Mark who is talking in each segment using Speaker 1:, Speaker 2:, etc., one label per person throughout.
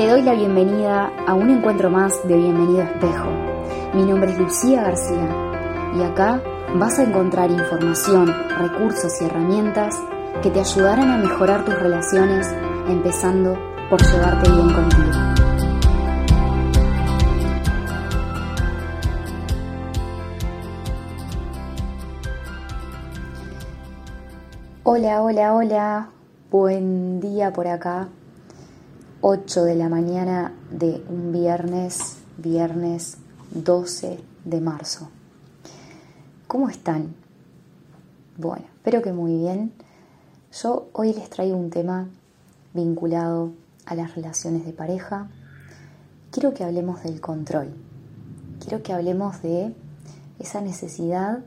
Speaker 1: Te doy la bienvenida a un encuentro más de Bienvenido Espejo. Mi nombre es Lucía García y acá vas a encontrar información, recursos y herramientas que te ayudarán a mejorar tus relaciones, empezando por llevarte bien contigo. Hola, hola, hola, buen día por acá. 8 de la mañana de un viernes, viernes 12 de marzo. ¿Cómo están? Bueno, espero que muy bien. Yo hoy les traigo un tema vinculado a las relaciones de pareja. Quiero que hablemos del control. Quiero que hablemos de esa necesidad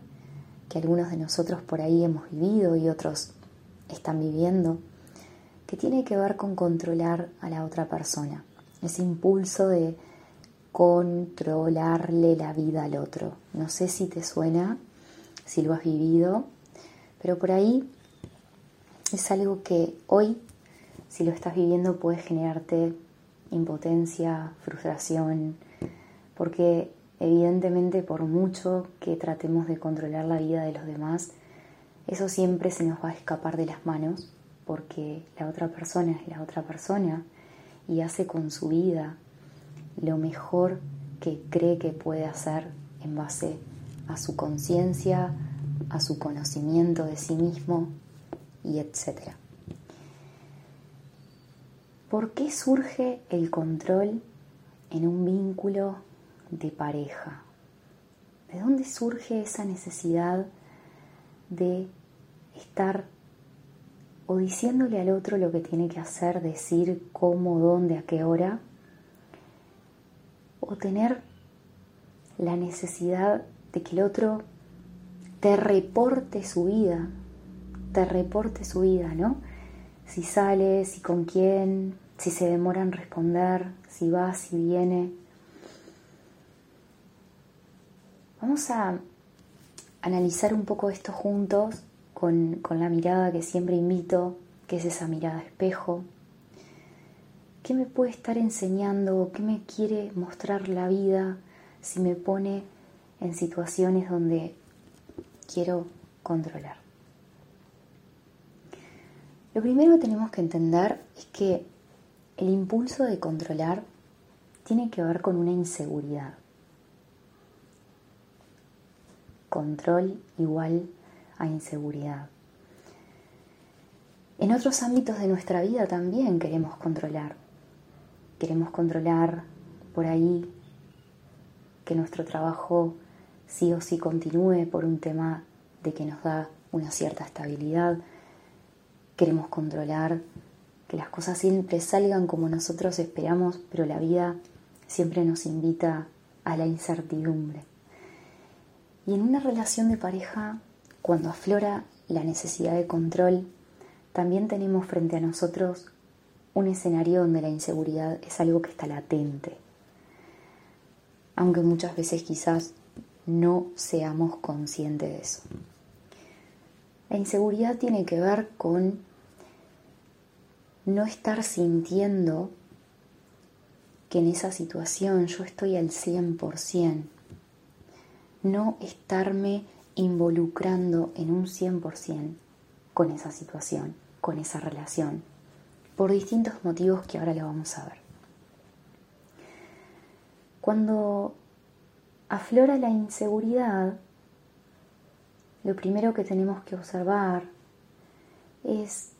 Speaker 1: que algunos de nosotros por ahí hemos vivido y otros están viviendo que tiene que ver con controlar a la otra persona. Ese impulso de controlarle la vida al otro. No sé si te suena, si lo has vivido, pero por ahí es algo que hoy, si lo estás viviendo, puede generarte impotencia, frustración, porque evidentemente por mucho que tratemos de controlar la vida de los demás, eso siempre se nos va a escapar de las manos porque la otra persona es la otra persona y hace con su vida lo mejor que cree que puede hacer en base a su conciencia, a su conocimiento de sí mismo y etc. ¿Por qué surge el control en un vínculo de pareja? ¿De dónde surge esa necesidad de estar o diciéndole al otro lo que tiene que hacer, decir cómo, dónde, a qué hora, o tener la necesidad de que el otro te reporte su vida, te reporte su vida, ¿no? Si sale, si con quién, si se demora en responder, si va, si viene. Vamos a analizar un poco esto juntos con, la mirada que siempre invito, que es esa mirada espejo. ¿Qué me puede estar enseñando? ¿Qué me quiere mostrar la vida si me pone en situaciones donde quiero controlar? Lo primero que tenemos que entender es que el impulso de controlar tiene que ver con una inseguridad. Control igual inseguridad. En otros ámbitos de nuestra vida también queremos controlar. Queremos controlar por ahí que nuestro trabajo sí o sí continúe por un tema de que nos da una cierta estabilidad. Queremos controlar que las cosas siempre salgan como nosotros esperamos, pero la vida siempre nos invita a la incertidumbre. Y en una relación de pareja cuando aflora la necesidad de control, también tenemos frente a nosotros un escenario donde la inseguridad es algo que está latente, aunque muchas veces quizás no seamos conscientes de eso. La inseguridad tiene que ver con no estar sintiendo que en esa situación yo estoy al 100%, no estarme involucrando en un 100% con esa situación, con esa relación, por distintos motivos que ahora lo vamos a ver. Cuando aflora la inseguridad, lo primero que tenemos que observar es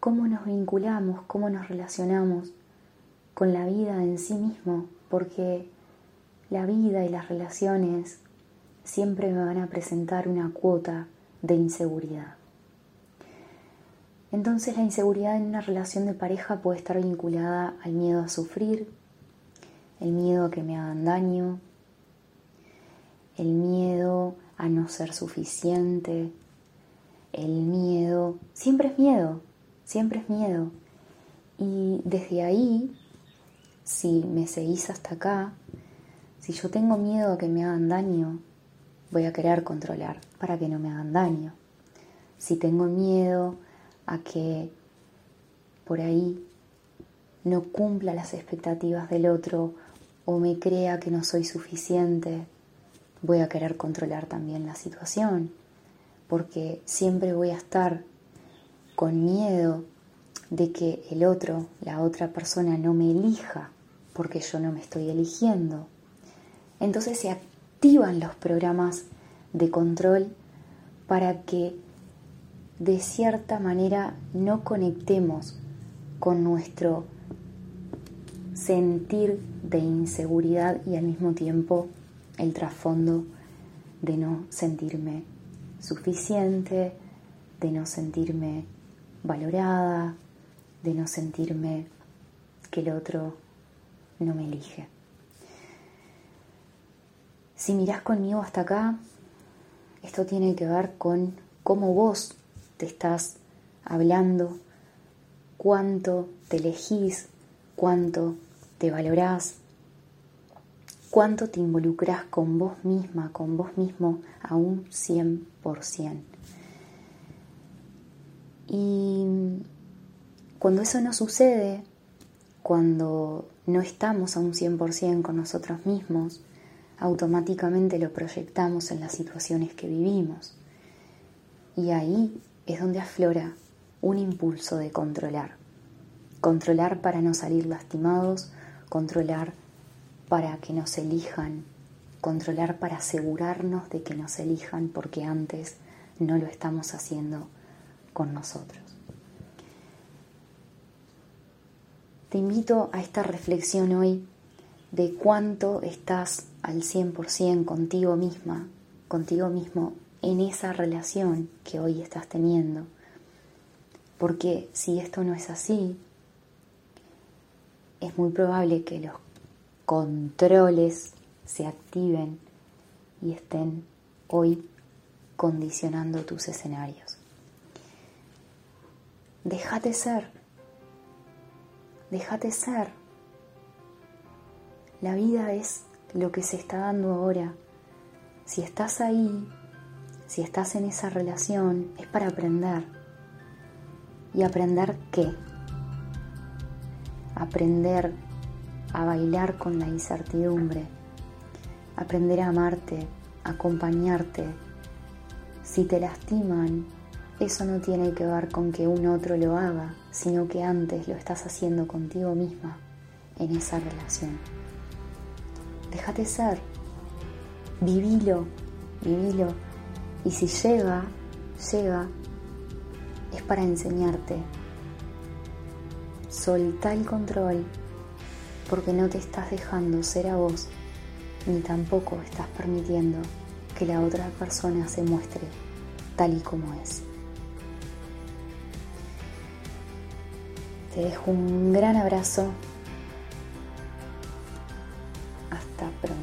Speaker 1: cómo nos vinculamos, cómo nos relacionamos con la vida en sí mismo, porque la vida y las relaciones siempre me van a presentar una cuota de inseguridad. Entonces la inseguridad en una relación de pareja puede estar vinculada al miedo a sufrir, el miedo a que me hagan daño, el miedo a no ser suficiente, el miedo, siempre es miedo, siempre es miedo. Y desde ahí, si me seguís hasta acá, si yo tengo miedo a que me hagan daño, voy a querer controlar para que no me hagan daño. Si tengo miedo a que por ahí no cumpla las expectativas del otro o me crea que no soy suficiente, voy a querer controlar también la situación, porque siempre voy a estar con miedo de que el otro, la otra persona no me elija, porque yo no me estoy eligiendo. Entonces se activan los programas de control para que de cierta manera no conectemos con nuestro sentir de inseguridad y al mismo tiempo el trasfondo de no sentirme suficiente, de no sentirme valorada, de no sentirme que el otro no me elige. Si mirás conmigo hasta acá, esto tiene que ver con cómo vos te estás hablando, cuánto te elegís, cuánto te valorás, cuánto te involucras con vos misma, con vos mismo a un 100%. Y cuando eso no sucede, cuando no estamos a un 100% con nosotros mismos, automáticamente lo proyectamos en las situaciones que vivimos. Y ahí es donde aflora un impulso de controlar. Controlar para no salir lastimados, controlar para que nos elijan, controlar para asegurarnos de que nos elijan porque antes no lo estamos haciendo con nosotros. Te invito a esta reflexión hoy de cuánto estás al 100% contigo misma, contigo mismo en esa relación que hoy estás teniendo. Porque si esto no es así, es muy probable que los controles se activen y estén hoy condicionando tus escenarios. Déjate ser, déjate ser. La vida es lo que se está dando ahora. Si estás ahí, si estás en esa relación, es para aprender. ¿Y aprender qué? Aprender a bailar con la incertidumbre, aprender a amarte, acompañarte. Si te lastiman, eso no tiene que ver con que un otro lo haga, sino que antes lo estás haciendo contigo misma en esa relación. Déjate ser, vivilo, vivilo. Y si llega, llega, es para enseñarte. Solta el control porque no te estás dejando ser a vos, ni tampoco estás permitiendo que la otra persona se muestre tal y como es. Te dejo un gran abrazo. Hasta pronto.